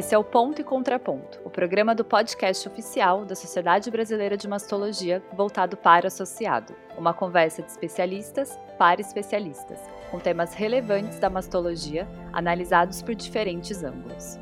Esse é o Ponto e Contraponto, o programa do podcast oficial da Sociedade Brasileira de Mastologia voltado para o associado. Uma conversa de especialistas para especialistas, com temas relevantes da mastologia analisados por diferentes ângulos.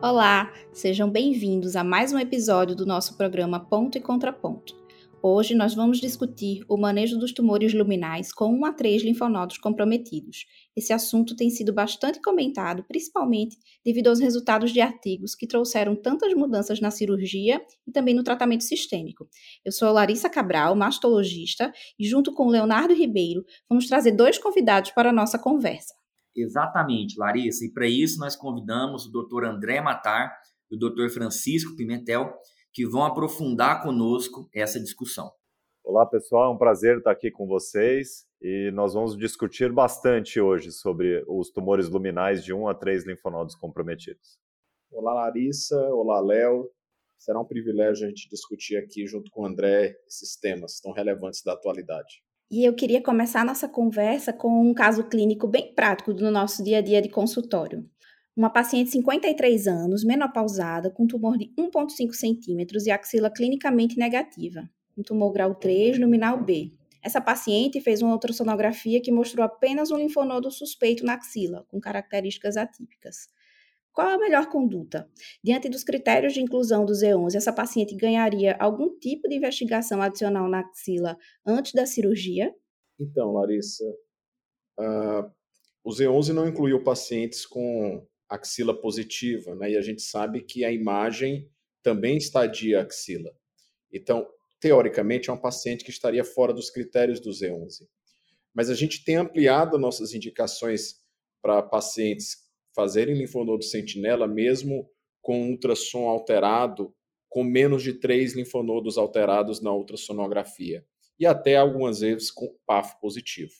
Olá, sejam bem-vindos a mais um episódio do nosso programa Ponto e Contraponto. Hoje nós vamos discutir o manejo dos tumores luminais com 1 a 3 linfonodos comprometidos. Esse assunto tem sido bastante comentado, principalmente devido aos resultados de artigos que trouxeram tantas mudanças na cirurgia e também no tratamento sistêmico. Eu sou Larissa Cabral, mastologista, e junto com Leonardo Ribeiro, vamos trazer dois convidados para a nossa conversa. Exatamente, Larissa, e para isso nós convidamos o Dr. André Matar e o Dr. Francisco Pimentel, que vão aprofundar conosco essa discussão. Olá, pessoal, é um prazer estar aqui com vocês e nós vamos discutir bastante hoje sobre os tumores luminais de 1 a 3 linfonodos comprometidos. Olá, Larissa. Olá, Léo. Será um privilégio a gente discutir aqui junto com o André esses temas tão relevantes da atualidade. E eu queria começar a nossa conversa com um caso clínico bem prático do nosso dia a dia de consultório. Uma paciente de 53 anos, menopausada, com tumor de 1,5 centímetros e axila clinicamente negativa, um tumor grau 3, luminal B. Essa paciente fez uma ultrassonografia que mostrou apenas um linfonodo suspeito na axila, com características atípicas. Qual a melhor conduta? Diante dos critérios de inclusão do Z11, essa paciente ganharia algum tipo de investigação adicional na axila antes da cirurgia? Então, Larissa, uh, o Z11 não incluiu pacientes com axila positiva, né? E a gente sabe que a imagem também estadia axila. Então, teoricamente, é um paciente que estaria fora dos critérios do Z11. Mas a gente tem ampliado nossas indicações para pacientes fazerem linfonodo sentinela mesmo com ultrassom alterado, com menos de três linfonodos alterados na ultrassonografia. E até algumas vezes com PAF positivo.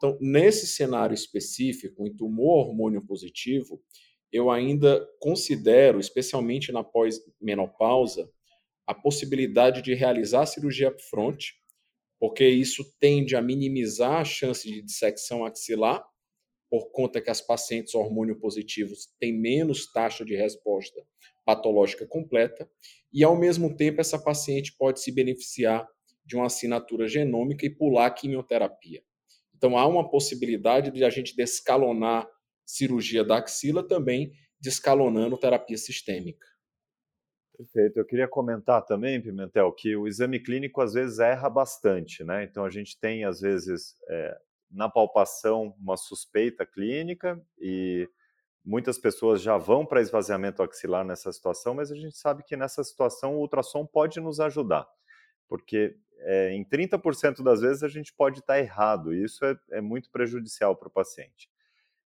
Então, nesse cenário específico, em tumor hormônio positivo, eu ainda considero, especialmente na pós-menopausa, a possibilidade de realizar a cirurgia upfront, porque isso tende a minimizar a chance de dissecção axilar, por conta que as pacientes hormônio positivos têm menos taxa de resposta patológica completa, e ao mesmo tempo essa paciente pode se beneficiar de uma assinatura genômica e pular a quimioterapia. Então, há uma possibilidade de a gente descalonar cirurgia da axila, também descalonando terapia sistêmica. Perfeito. Eu queria comentar também, Pimentel, que o exame clínico às vezes erra bastante, né? Então a gente tem, às vezes, é, na palpação, uma suspeita clínica e muitas pessoas já vão para esvaziamento axilar nessa situação, mas a gente sabe que nessa situação o ultrassom pode nos ajudar, porque é, em 30% das vezes a gente pode estar errado, e isso é, é muito prejudicial para o paciente.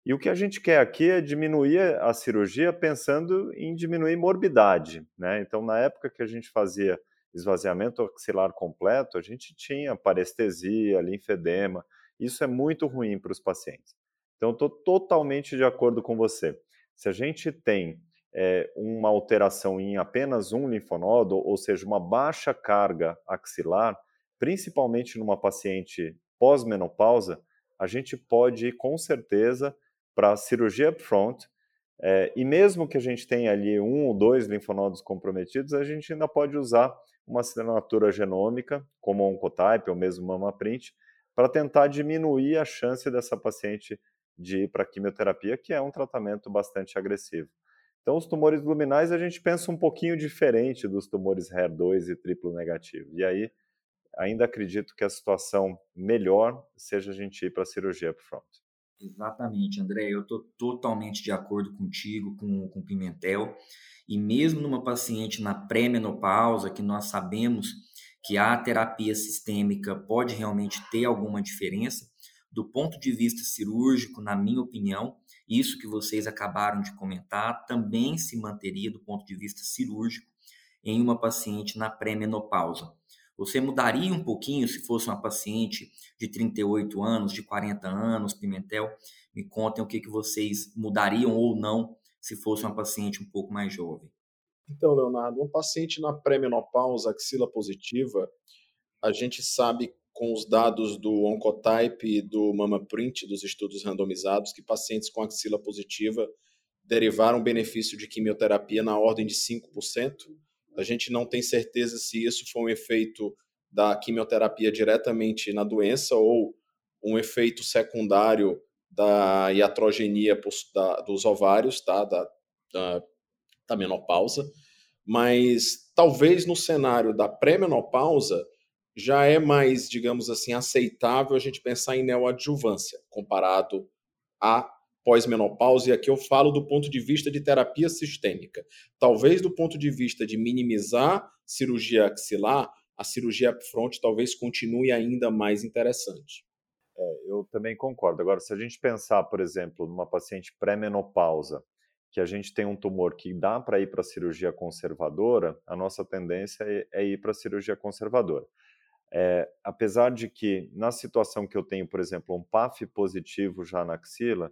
E o que a gente quer aqui é diminuir a cirurgia pensando em diminuir morbidade, né? Então, na época que a gente fazia esvaziamento axilar completo, a gente tinha parestesia, linfedema. Isso é muito ruim para os pacientes. Então, estou totalmente de acordo com você. Se a gente tem é, uma alteração em apenas um linfonodo, ou seja, uma baixa carga axilar, principalmente numa paciente pós-menopausa, a gente pode com certeza para cirurgia upfront, é, e mesmo que a gente tenha ali um ou dois linfonodos comprometidos, a gente ainda pode usar uma assinatura genômica, como Oncotype ou mesmo MamaPrint, para tentar diminuir a chance dessa paciente de ir para quimioterapia, que é um tratamento bastante agressivo. Então, os tumores luminais a gente pensa um pouquinho diferente dos tumores HER2 e triplo negativo. E aí, ainda acredito que a situação melhor seja a gente ir para a cirurgia upfront. Exatamente, André. Eu estou totalmente de acordo contigo, com, o Pimentel. E mesmo numa paciente na pré-menopausa, que nós sabemos que a terapia sistêmica pode realmente ter alguma diferença, do ponto de vista cirúrgico, na minha opinião, isso que vocês acabaram de comentar também se manteria do ponto de vista cirúrgico em uma paciente na pré-menopausa. Você mudaria um pouquinho se fosse uma paciente de 38 anos, de 40 anos, Pimentel? Me contem o que, que vocês mudariam ou não se fosse uma paciente um pouco mais jovem. Então, Leonardo, um paciente na pré-menopausa, axila positiva, a gente sabe com os dados do Oncotype e do MamaPrint, dos estudos randomizados, que pacientes com axila positiva derivaram benefício de quimioterapia na ordem de 5%. A gente não tem certeza se isso foi um efeito da quimioterapia diretamente na doença ou um efeito secundário da iatrogenia dos ovários, tá? da, da, da menopausa. Mas talvez no cenário da pré-menopausa já é mais, digamos assim, aceitável a gente pensar em neoadjuvância comparado a pós-menopausa, e aqui eu falo do ponto de vista de terapia sistêmica. Talvez do ponto de vista de minimizar cirurgia axilar, a cirurgia upfront talvez continue ainda mais interessante. É, eu também concordo. Agora, se a gente pensar, por exemplo, numa paciente pré-menopausa, que a gente tem um tumor que dá para ir para a cirurgia conservadora, a nossa tendência é, é ir para a cirurgia conservadora. É, apesar de que, na situação que eu tenho, por exemplo, um PAF positivo já na axila,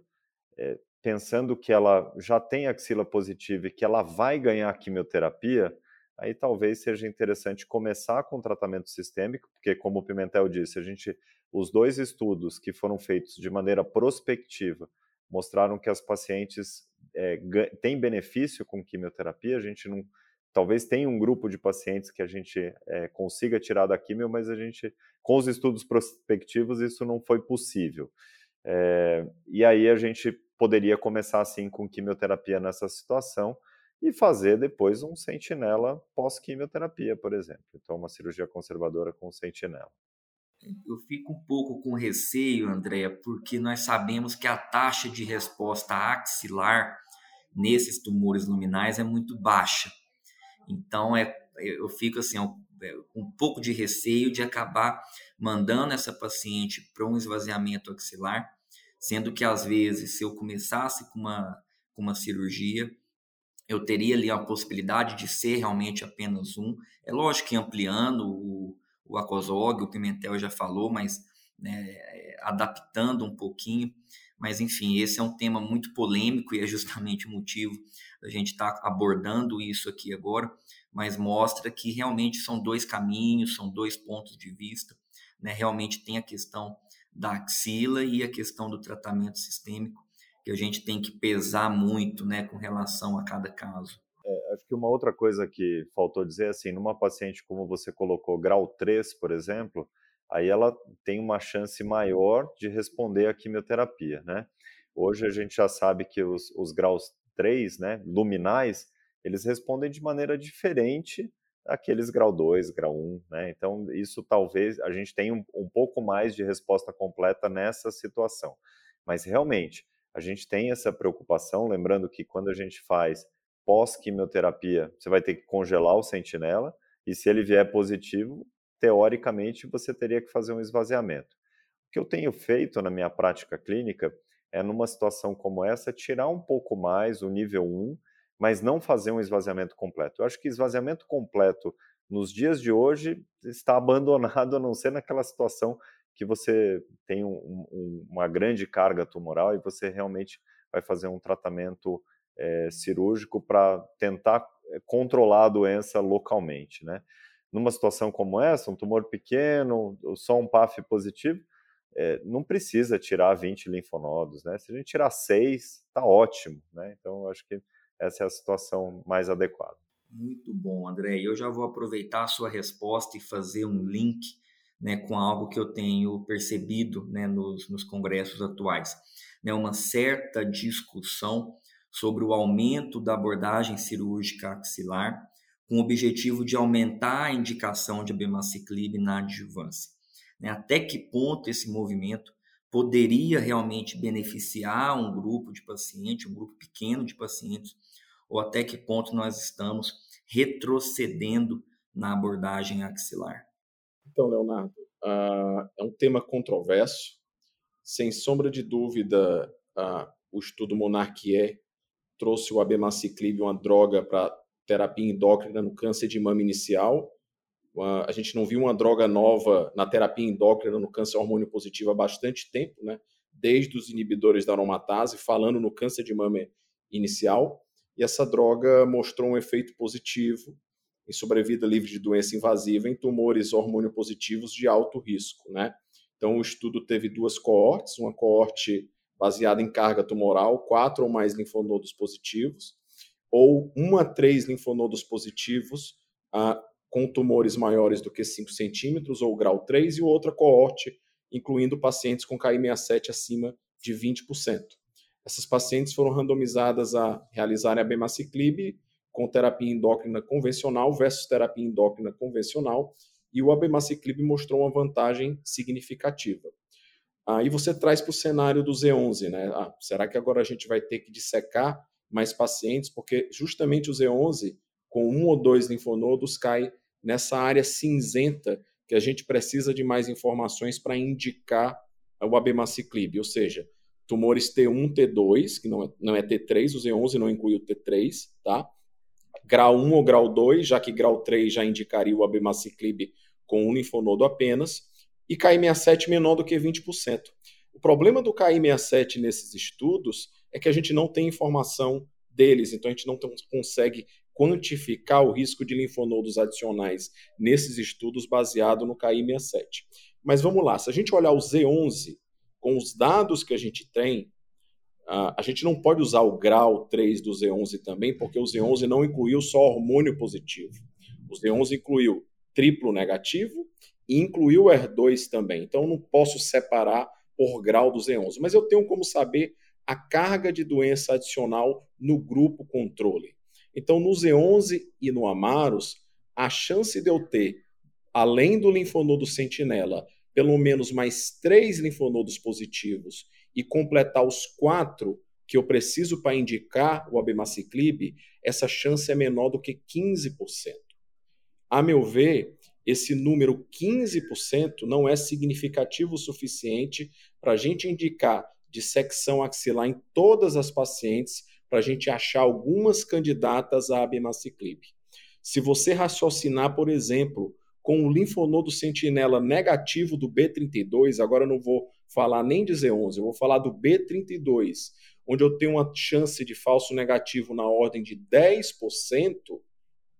é, pensando que ela já tem axila positiva e que ela vai ganhar quimioterapia, aí talvez seja interessante começar com tratamento sistêmico, porque, como o Pimentel disse, a gente, os dois estudos que foram feitos de maneira prospectiva mostraram que as pacientes é, têm benefício com quimioterapia. A gente não, talvez tenha um grupo de pacientes que a gente é, consiga tirar da quimio, mas a gente, com os estudos prospectivos, isso não foi possível. É, e aí a gente poderia começar assim com quimioterapia nessa situação e fazer depois um sentinela pós-quimioterapia, por exemplo. Então, uma cirurgia conservadora com sentinela. Eu fico um pouco com receio, Andréa, porque nós sabemos que a taxa de resposta axilar nesses tumores luminais é muito baixa. Então, é, eu fico assim, é, um pouco de receio de acabar mandando essa paciente para um esvaziamento axilar, sendo que às vezes, se eu começasse com uma, com uma cirurgia, eu teria ali a possibilidade de ser realmente apenas um. É lógico que ampliando o, o acosog, o pimentel já falou, mas né, adaptando um pouquinho. Mas, enfim, esse é um tema muito polêmico e é justamente o motivo da gente estar tá abordando isso aqui agora, mas mostra que realmente são dois caminhos, são dois pontos de vista. Né? Realmente tem a questão da axila e a questão do tratamento sistêmico, que a gente tem que pesar muito né, com relação a cada caso. É, acho que uma outra coisa que faltou dizer, assim, numa paciente como você colocou, grau 3, por exemplo, aí ela tem uma chance maior de responder à quimioterapia, né? Hoje a gente já sabe que os, os graus 3, né, luminais, eles respondem de maneira diferente daqueles grau 2, grau 1, né? Então, isso talvez a gente tenha um, um pouco mais de resposta completa nessa situação. Mas realmente, a gente tem essa preocupação, lembrando que quando a gente faz pós-quimioterapia, você vai ter que congelar o sentinela, e se ele vier positivo, teoricamente você teria que fazer um esvaziamento. O que eu tenho feito na minha prática clínica é, numa situação como essa, tirar um pouco mais o nível 1, mas não fazer um esvaziamento completo. Eu acho que esvaziamento completo nos dias de hoje está abandonado, a não ser naquela situação que você tem um, um, uma grande carga tumoral e você realmente vai fazer um tratamento é, cirúrgico para tentar eh, controlar a doença localmente, né? Numa situação como essa, um tumor pequeno, só um PAF positivo, é, não precisa tirar 20 linfonodos, né? Se a gente tirar 6, tá ótimo, né? Então, acho que essa é a situação mais adequada. Muito bom, André. Eu já vou aproveitar a sua resposta e fazer um link né, com algo que eu tenho percebido né, nos, nos congressos atuais. Né, uma certa discussão sobre o aumento da abordagem cirúrgica axilar com o objetivo de aumentar a indicação de abemaciclib na adjuvância. Né? Até que ponto esse movimento poderia realmente beneficiar um grupo de pacientes, um grupo pequeno de pacientes, ou até que ponto nós estamos retrocedendo na abordagem axilar? Então, Leonardo, uh, é um tema controverso. Sem sombra de dúvida, uh, o estudo Monarquie trouxe o abemaciclib, uma droga para terapia endócrina no câncer de mama inicial. A gente não viu uma droga nova na terapia endócrina no câncer hormônio positivo há bastante tempo, né? desde os inibidores da aromatase, falando no câncer de mama inicial. E essa droga mostrou um efeito positivo em sobrevida livre de doença invasiva em tumores hormônio positivos de alto risco, né? Então, o estudo teve duas coortes, uma coorte baseada em carga tumoral, quatro ou mais linfonodos positivos, ou um a três linfonodos positivos ah, com tumores maiores do que 5 centímetros, ou grau 3, e outra coorte, incluindo pacientes com KI67 acima de 20%. Essas pacientes foram randomizadas a realizarem a bemaciclib com terapia endócrina convencional versus terapia endócrina convencional e o abemaciclib mostrou uma vantagem significativa. Aí você traz para o cenário do Z11, né? Ah, será que agora a gente vai ter que dissecar mais pacientes? Porque justamente o Z11, com um ou dois linfonodos, cai nessa área cinzenta que a gente precisa de mais informações para indicar o abemaciclib, ou seja, tumores T1, T2, que não é, não é T3, o Z11 não inclui o T3, tá? grau 1 ou grau 2, já que grau 3 já indicaria o abemaciclib com um linfonodo apenas, e KI67 menor do que 20%. O problema do KI67 nesses estudos é que a gente não tem informação deles, então a gente não consegue quantificar o risco de linfonodos adicionais nesses estudos baseado no KI67. Mas vamos lá, se a gente olhar o Z11, com os dados que a gente tem, a gente não pode usar o grau 3 do Z11 também, porque o Z11 não incluiu só hormônio positivo. O Z11 incluiu triplo negativo e incluiu o R2 também. Então, eu não posso separar por grau do Z11. Mas eu tenho como saber a carga de doença adicional no grupo controle. Então, no Z11 e no Amaros, a chance de eu ter, além do linfonodo sentinela, pelo menos mais três linfonodos positivos e completar os quatro que eu preciso para indicar o abemaciclib, essa chance é menor do que 15%. A meu ver, esse número 15% não é significativo o suficiente para a gente indicar dissecção axilar em todas as pacientes, para a gente achar algumas candidatas a abemaciclib. Se você raciocinar, por exemplo, com o linfonodo sentinela negativo do B32, agora eu não vou falar nem de Z11, eu vou falar do B32, onde eu tenho uma chance de falso negativo na ordem de 10%,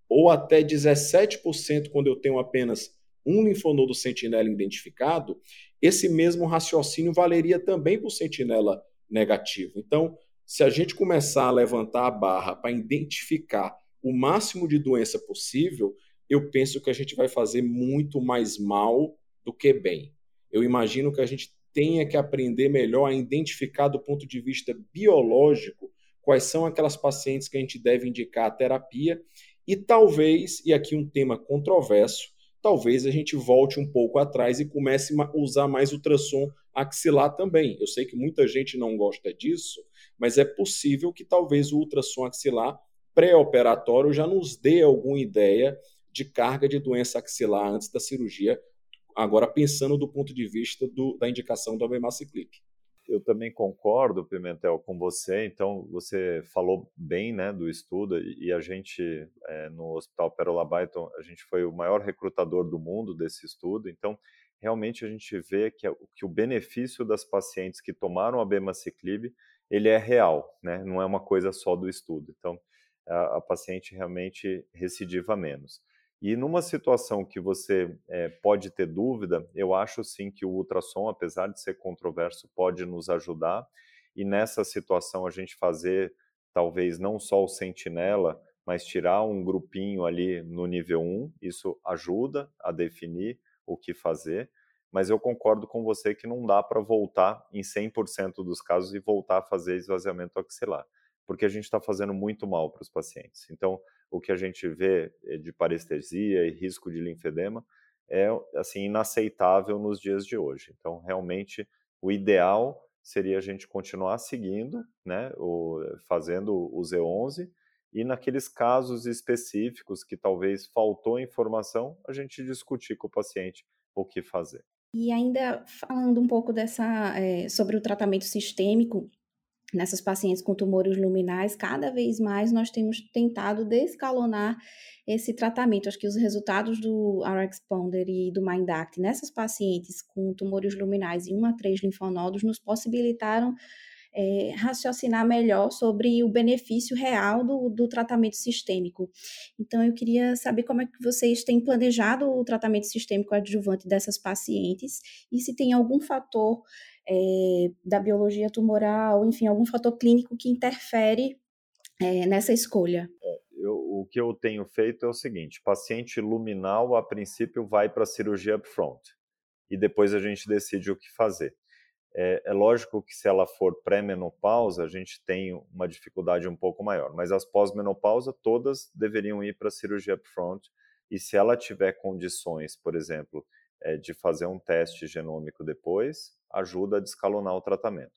ou até 17% quando eu tenho apenas um linfonodo sentinela identificado, esse mesmo raciocínio valeria também para o sentinela negativo. Então, se a gente começar a levantar a barra para identificar o máximo de doença possível, eu penso que a gente vai fazer muito mais mal do que bem. Eu imagino que a gente tenha que aprender melhor a identificar do ponto de vista biológico quais são aquelas pacientes que a gente deve indicar a terapia e talvez, e aqui um tema controverso, talvez a gente volte um pouco atrás e comece a usar mais ultrassom axilar também. Eu sei que muita gente não gosta disso, mas é possível que talvez o ultrassom axilar pré-operatório já nos dê alguma ideia de carga de doença axilar antes da cirurgia Agora, pensando do ponto de vista do, da indicação do abemaciclib. Eu também concordo, Pimentel, com você. Então, você falou bem né, do estudo e a gente, é, no Hospital Pérola Byton, a gente foi o maior recrutador do mundo desse estudo. Então, realmente a gente vê que, que o benefício das pacientes que tomaram a abemaciclib, ele é real, né? não é uma coisa só do estudo. Então, a, a paciente realmente recidiva menos. E numa situação que você é, pode ter dúvida, eu acho sim que o ultrassom, apesar de ser controverso, pode nos ajudar. E nessa situação a gente fazer talvez não só o sentinela, mas tirar um grupinho ali no nível 1, isso ajuda a definir o que fazer. Mas eu concordo com você que não dá para voltar em 100% dos casos e voltar a fazer esvaziamento axilar, porque a gente está fazendo muito mal para os pacientes. Então, o que a gente vê eh, de parestesia e risco de linfedema é assim inaceitável nos dias de hoje. Então, realmente, o ideal seria a gente continuar seguindo, né, o, fazendo o Z11 e naqueles casos específicos que talvez faltou informação, a gente discutir com o paciente o que fazer. E ainda falando um pouco dessa é, sobre o tratamento sistêmico, nessas pacientes com tumores luminais, cada vez mais nós temos tentado descalonar esse tratamento. Acho que os resultados do RxPonder e do MindAct nessas pacientes com tumores luminais e 1 a 3 linfonodos nos possibilitaram é, raciocinar melhor sobre o benefício real do, do tratamento sistêmico. Então, eu queria saber como é que vocês têm planejado o tratamento sistêmico adjuvante dessas pacientes e se tem algum fator é, da biologia tumoral, enfim, algum fator clínico que interfere é, nessa escolha. É, eu, o que eu tenho feito é o seguinte: paciente luminal, a princípio, vai para a cirurgia upfront e depois a gente decide o que fazer. É, é lógico que se ela for pré-menopausa, a gente tem uma dificuldade um pouco maior, mas as pós-menopausa todas deveriam ir para a cirurgia upfront e se ela tiver condições, por exemplo, é, de fazer um teste genômico depois, ajuda a descalonar o tratamento.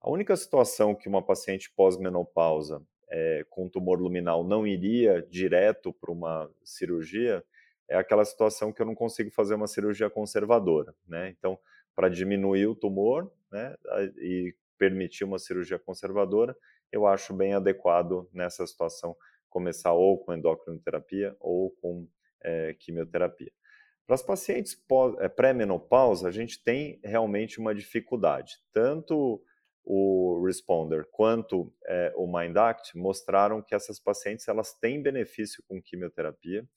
A única situação que uma paciente pós-menopausa é, com tumor luminal não iria direto para uma cirurgia é aquela situação que eu não consigo fazer uma cirurgia conservadora, né? Então, para diminuir o tumor, né, e permitir uma cirurgia conservadora, eu acho bem adequado nessa situação começar ou com endocrinoterapia ou com é, quimioterapia. Para as pacientes é, pré-menopausa, a gente tem realmente uma dificuldade. Tanto o Responder quanto é, o MindAct mostraram que essas pacientes elas têm benefício com quimioterapia,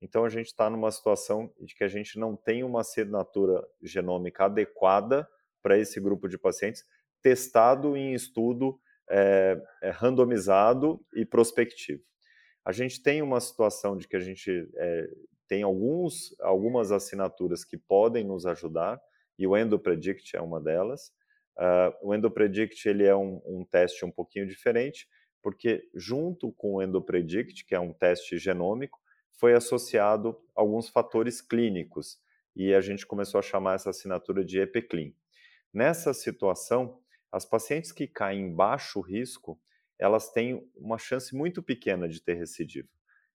então a gente está numa situação de que a gente não tem uma assinatura genômica adequada para esse grupo de pacientes, testado em estudo é, é, randomizado e prospectivo. A gente tem uma situação de que a gente tem alguns, algumas assinaturas que podem nos ajudar, e o EndoPredict é uma delas. Uh, o EndoPredict ele é um, um teste um pouquinho diferente, porque junto com o EndoPredict, que é um teste genômico, foi associado alguns fatores clínicos e a gente começou a chamar essa assinatura de EPCLIN. Nessa situação, as pacientes que caem em baixo risco, elas têm uma chance muito pequena de ter recidiva.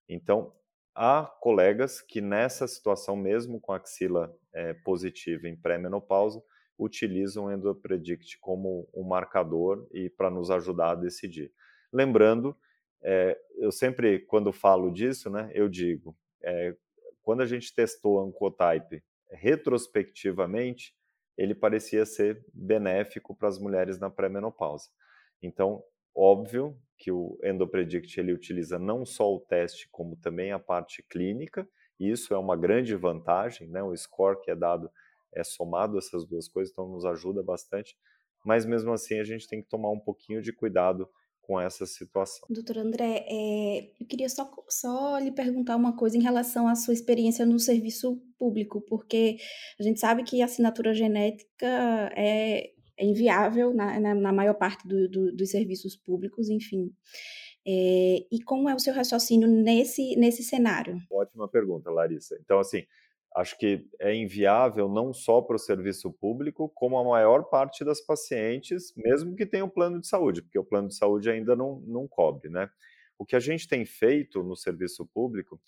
Então, há colegas que nessa situação, mesmo com axila é, positiva em pré-menopausa, utilizam o Endopredict como um marcador e para nos ajudar a decidir. Lembrando é, eu sempre, quando falo disso, né, eu digo, é, quando a gente testou o Ancotype retrospectivamente, ele parecia ser benéfico para as mulheres na pré-menopausa. Então, óbvio que o Endopredict ele utiliza não só o teste, como também a parte clínica, e isso é uma grande vantagem, né? O score que é dado é somado essas duas coisas, então nos ajuda bastante, mas mesmo assim a gente tem que tomar um pouquinho de cuidado com essa situação. Doutor André, é, eu queria só, só lhe perguntar uma coisa em relação à sua experiência no serviço público, porque a gente sabe que a assinatura genética é, é inviável na, na, na, maior parte do, do, dos serviços públicos, enfim. É, e como é o seu raciocínio nesse, nesse cenário? Ótima pergunta, Larissa. Então, assim, acho que é inviável não só para o serviço público, como a maior parte das pacientes, mesmo que tenham plano de saúde, porque o plano de saúde ainda não, não cobre, né? O que a gente tem feito no serviço público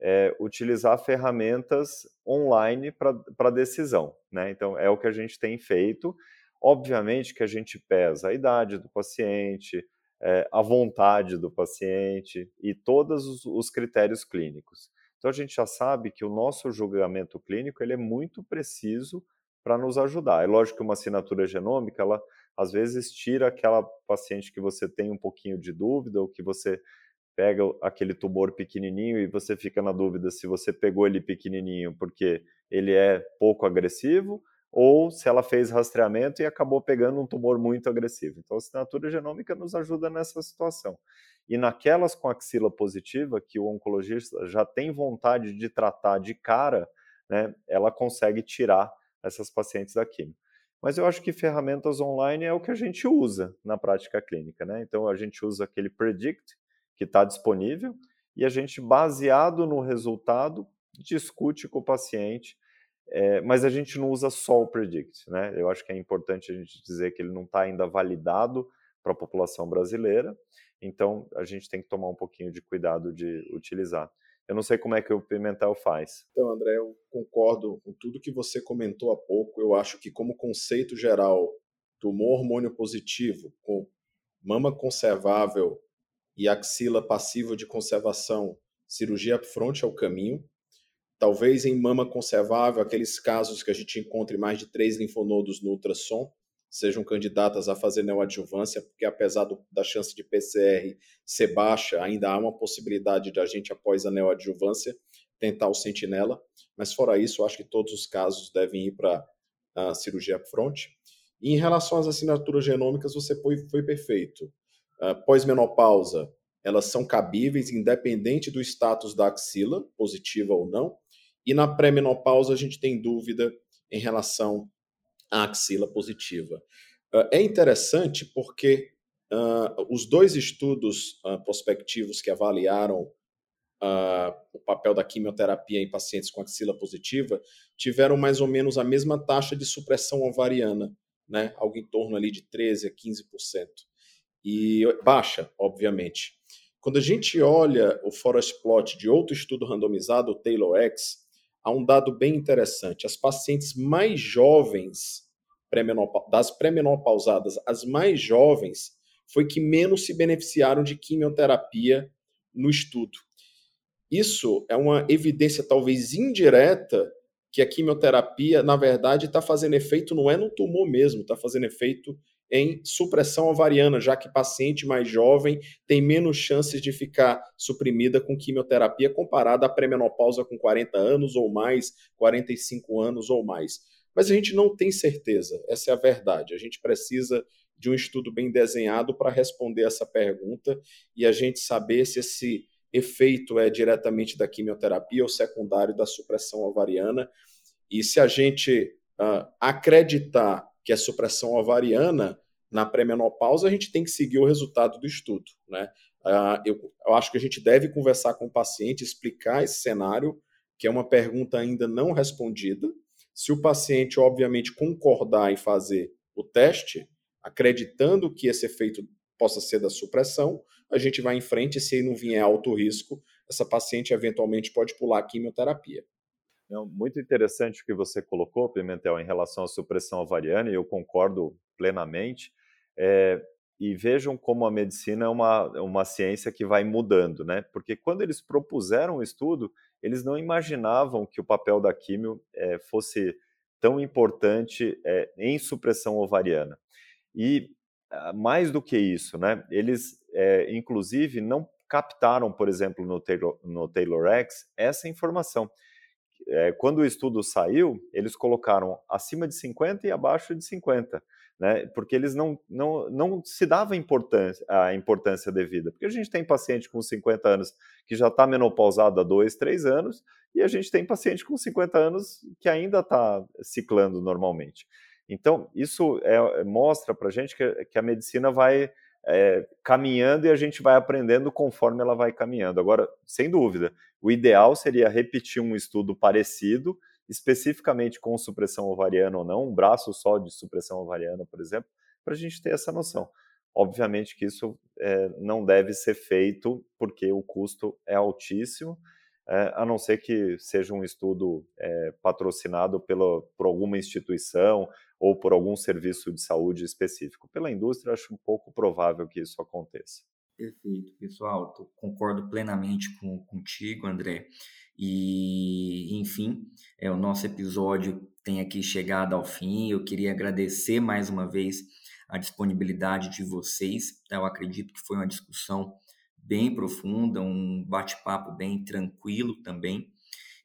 é utilizar ferramentas online para decisão, né? Então, é o que a gente tem feito. Obviamente que a gente pesa a idade do paciente, é, a vontade do paciente e todos os, os critérios clínicos. Então a gente já sabe que o nosso julgamento clínico ele é muito preciso para nos ajudar. É lógico que uma assinatura genômica, ela às vezes tira aquela paciente que você tem um pouquinho de dúvida ou que você pega aquele tumor pequenininho e você fica na dúvida se você pegou ele pequenininho porque ele é pouco agressivo ou se ela fez rastreamento e acabou pegando um tumor muito agressivo. Então, a assinatura genômica nos ajuda nessa situação. E naquelas com axila positiva, que o oncologista já tem vontade de tratar de cara, né, ela consegue tirar essas pacientes da quimio. Mas eu acho que ferramentas online é o que a gente usa na prática clínica. Né? Então, a gente usa aquele Predict, que está disponível, e a gente, baseado no resultado, discute com o paciente é, mas a gente não usa só o Predict, né? Eu acho que é importante a gente dizer que ele não está ainda validado para a população brasileira, então a gente tem que tomar um pouquinho de cuidado de utilizar. Eu não sei como é que o Pimentel faz. Então, André, eu concordo com tudo que você comentou há pouco. Eu acho que, como conceito geral, tumor hormônio positivo com mama conservável e axila passiva de conservação, cirurgia upfront é o caminho. Talvez em mama conservável, aqueles casos que a gente encontre mais de três linfonodos no ultrassom, sejam candidatas a fazer neoadjuvância, porque apesar do, da chance de PCR ser baixa, ainda há uma possibilidade de a gente, após a neoadjuvância, tentar o sentinela. Mas fora isso, eu acho que todos os casos devem ir para a cirurgia upfront. E em relação às assinaturas genômicas, você foi, foi perfeito. Uh, Pós-menopausa, elas são cabíveis, independente do status da axila, positiva ou não. E na pré-menopausa, a gente tem dúvida em relação à axila positiva. Uh, é interessante porque uh, os dois estudos prospectivos que avaliaram Uh, o papel da quimioterapia em pacientes com axila positiva tiveram mais ou menos a mesma taxa de supressão ovariana, né? algo em torno ali de 13% a 15%. E baixa, obviamente. Quando a gente olha o forest plot de outro estudo randomizado, o Taylor X, há um dado bem interessante. As pacientes mais jovens, das pré-menopausadas, as mais jovens, foi que menos se beneficiaram de quimioterapia no estudo. Isso é uma evidência talvez indireta que a quimioterapia, na verdade, está fazendo efeito não é no tumor mesmo, está fazendo efeito em supressão ovariana, já que paciente mais jovem tem menos chances de ficar suprimida com quimioterapia comparada à pré-menopausa com 40 anos ou mais, 45 anos ou mais. Mas a gente não tem certeza, essa é a verdade. A gente precisa de um estudo bem desenhado para responder essa pergunta e a gente saber se esse efeito é diretamente da quimioterapia ou secundário da supressão ovariana. E se a gente uh, acreditar que é supressão ovariana na pré-menopausa, a gente tem que seguir o resultado do estudo. Né? Uh, eu, eu acho que a gente deve conversar com o paciente, explicar esse cenário, que é uma pergunta ainda não respondida. Se o paciente, obviamente, concordar em fazer o teste, acreditando que esse efeito possa ser da supressão, a gente vai em frente. Se não vier alto risco, essa paciente eventualmente pode pular a quimioterapia. Não, muito interessante o que você colocou, Pimentel, em relação à supressão ovariana, e eu concordo plenamente. É, e vejam como a medicina é uma, uma ciência que vai mudando, né? Porque quando eles propuseram o estudo, eles não imaginavam que o papel da químio é, fosse tão importante é, em supressão ovariana. E ah, mais do que isso, né? Eles, é, inclusive, não captaram, por exemplo, no Taylor, no Taylor X, essa informação. É, quando o estudo saiu, eles colocaram acima de 50 e abaixo de 50, né? Porque eles não, não, não se davam importância, a importância devida. Porque a gente tem paciente com 50 anos que já está menopausado há 2, 3 anos, e a gente tem paciente com 50 anos que ainda está ciclando normalmente. Então, isso é, mostra para a gente que, que, a medicina vai é, caminhando e a gente vai aprendendo conforme ela vai caminhando. Agora, sem dúvida, o ideal seria repetir um estudo parecido, especificamente com supressão ovariana ou não, um braço só de supressão ovariana, por exemplo, para a gente ter essa noção. Obviamente que isso é, não deve ser feito porque o custo é altíssimo é, a não ser que seja um estudo é, patrocinado pela, por alguma instituição ou por algum serviço de saúde específico. Pela indústria, acho um pouco provável que isso aconteça. Perfeito, pessoal. Tô, concordo plenamente com, contigo, André. E, enfim, é, o nosso episódio tem aqui chegado ao fim. Eu queria agradecer mais uma vez a disponibilidade de vocês. Eu acredito que foi uma discussão bem profunda, um bate-papo bem tranquilo também.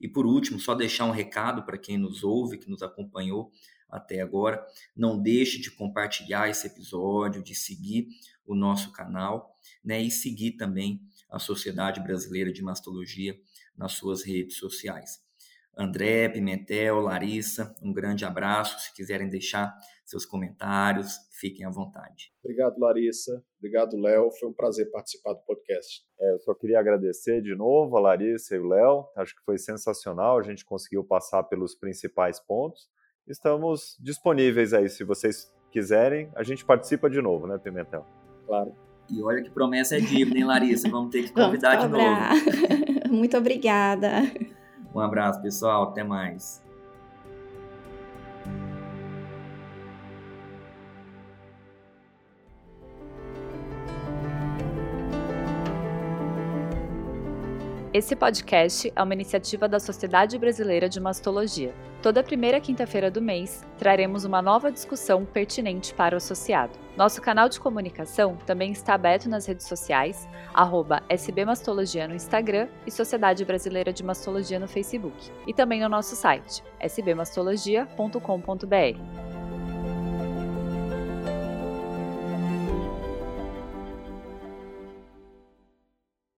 E por último, só deixar um recado para quem nos ouve, que nos acompanhou até agora, não deixe de compartilhar esse episódio, de seguir o nosso canal, né, e seguir também a Sociedade Brasileira de Mastologia nas suas redes sociais. André, Pimentel, Larissa, um grande abraço. Se quiserem deixar seus comentários, fiquem à vontade. Obrigado, Larissa. Obrigado, Léo. Foi um prazer participar do podcast. É, eu só queria agradecer de novo a Larissa e o Léo. Acho que foi sensacional. A gente conseguiu passar pelos principais pontos. Estamos disponíveis aí, se vocês quiserem. A gente participa de novo, né, Pimentel? Claro. E olha que promessa é dívida, hein, Larissa? Vamos ter que convidar de novo. Muito obrigada. Um abraço, pessoal. Até mais. Esse podcast é uma iniciativa da Sociedade Brasileira de Mastologia. Toda primeira quinta-feira do mês, traremos uma nova discussão pertinente para o associado. Nosso canal de comunicação também está aberto nas redes sociais, SBMastologia no Instagram e Sociedade Brasileira de Mastologia no Facebook, e também no nosso site, sbmastologia.com.br.